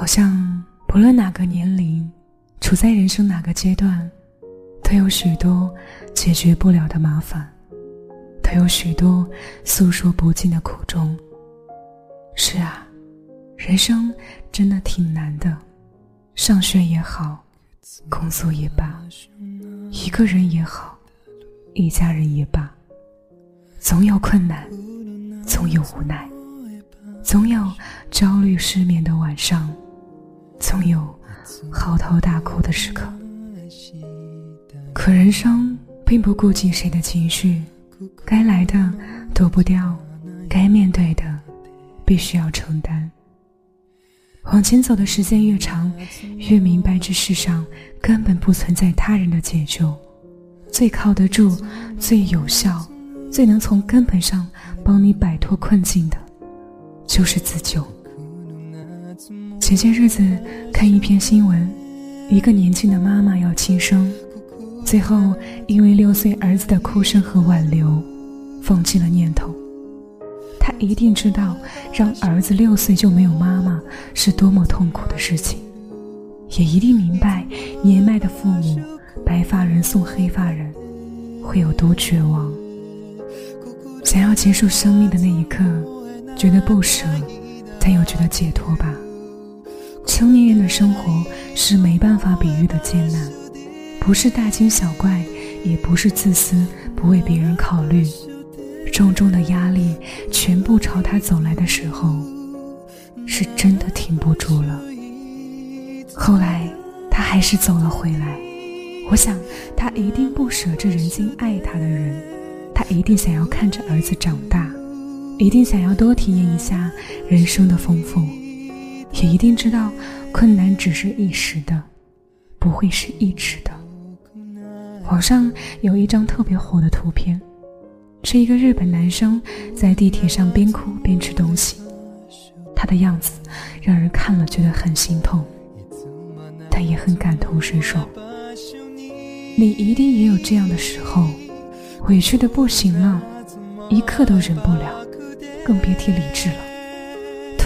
好像不论哪个年龄，处在人生哪个阶段，都有许多解决不了的麻烦，都有许多诉说不尽的苦衷。是啊，人生真的挺难的，上学也好，工作也罢，一个人也好，一家人也罢，总有困难，总有无奈，总有焦虑失眠的晚上。总有嚎啕大哭的时刻，可人生并不顾及谁的情绪，该来的躲不掉，该面对的必须要承担。往前走的时间越长，越明白这世上根本不存在他人的解救，最靠得住、最有效、最能从根本上帮你摆脱困境的，就是自救。前些日子看一篇新闻，一个年轻的妈妈要轻生，最后因为六岁儿子的哭声和挽留，放弃了念头。她一定知道，让儿子六岁就没有妈妈是多么痛苦的事情，也一定明白年迈的父母白发人送黑发人会有多绝望。想要结束生命的那一刻，觉得不舍，才有觉得解脱吧。成年人的生活是没办法比喻的艰难，不是大惊小怪，也不是自私不为别人考虑，重重的压力全部朝他走来的时候，是真的挺不住了。后来他还是走了回来，我想他一定不舍这人间爱他的人，他一定想要看着儿子长大，一定想要多体验一下人生的丰富。也一定知道，困难只是一时的，不会是一直的。网上有一张特别火的图片，是一个日本男生在地铁上边哭边吃东西，他的样子让人看了觉得很心痛，但也很感同身受。你一定也有这样的时候，委屈的不行了，一刻都忍不了，更别提理智了。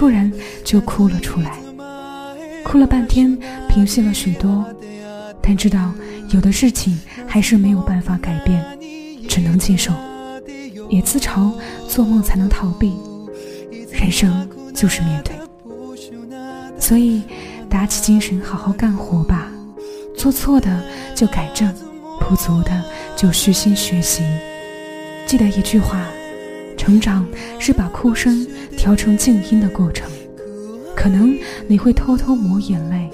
突然就哭了出来，哭了半天，平息了许多，但知道有的事情还是没有办法改变，只能接受，也自嘲做梦才能逃避，人生就是面对，所以打起精神好好干活吧，做错的就改正，不足的就虚心学习，记得一句话。成长是把哭声调成静音的过程，可能你会偷偷抹眼泪，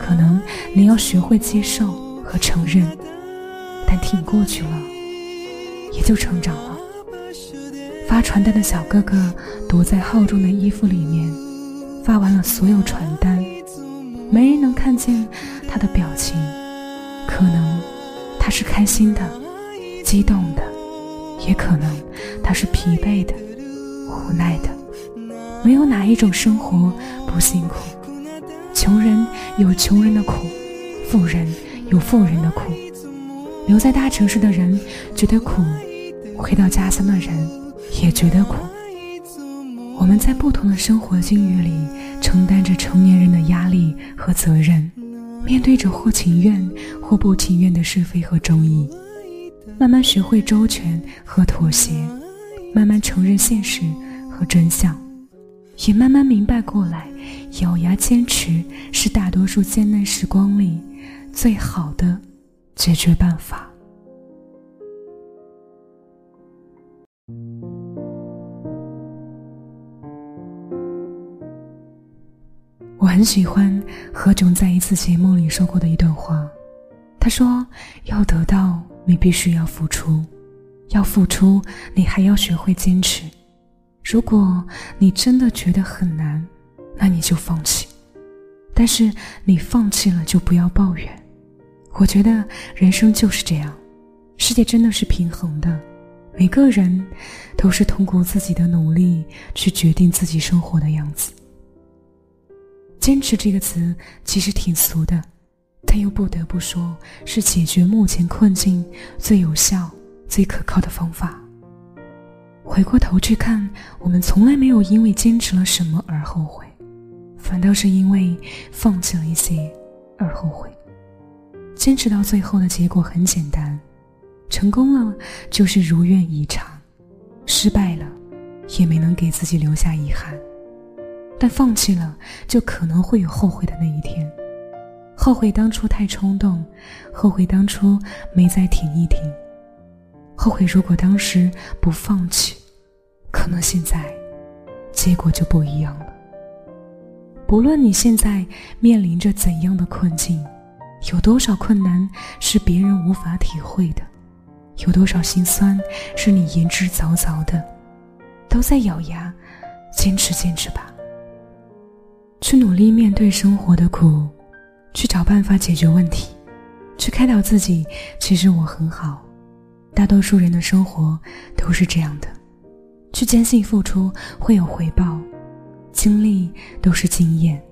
可能你要学会接受和承认，但挺过去了，也就成长了。发传单的小哥哥躲在厚重的衣服里面，发完了所有传单，没人能看见他的表情，可能他是开心的，激动的。也可能他是疲惫的、无奈的，没有哪一种生活不辛苦。穷人有穷人的苦，富人有富人的苦。留在大城市的人觉得苦，回到家乡的人也觉得苦。我们在不同的生活境遇里，承担着成年人的压力和责任，面对着或情愿或不情愿的是非和争议。慢慢学会周全和妥协，慢慢承认现实和真相，也慢慢明白过来，咬牙坚持是大多数艰难时光里最好的解决办法。我很喜欢何炅在一次节目里说过的一段话，他说：“要得到。”你必须要付出，要付出，你还要学会坚持。如果你真的觉得很难，那你就放弃。但是你放弃了，就不要抱怨。我觉得人生就是这样，世界真的是平衡的，每个人都是通过自己的努力去决定自己生活的样子。坚持这个词其实挺俗的。但又不得不说，是解决目前困境最有效、最可靠的方法。回过头去看，我们从来没有因为坚持了什么而后悔，反倒是因为放弃了一些而后悔。坚持到最后的结果很简单：成功了就是如愿以偿，失败了也没能给自己留下遗憾。但放弃了，就可能会有后悔的那一天。后悔当初太冲动，后悔当初没再挺一挺，后悔如果当时不放弃，可能现在结果就不一样了。不论你现在面临着怎样的困境，有多少困难是别人无法体会的，有多少心酸是你言之凿凿的，都在咬牙坚持坚持吧。去努力面对生活的苦。去找办法解决问题，去开导自己。其实我很好，大多数人的生活都是这样的。去坚信付出会有回报，经历都是经验，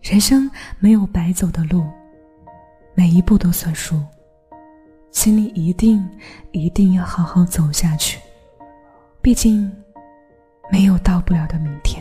人生没有白走的路，每一步都算数。请你一定一定要好好走下去，毕竟没有到不了的明天。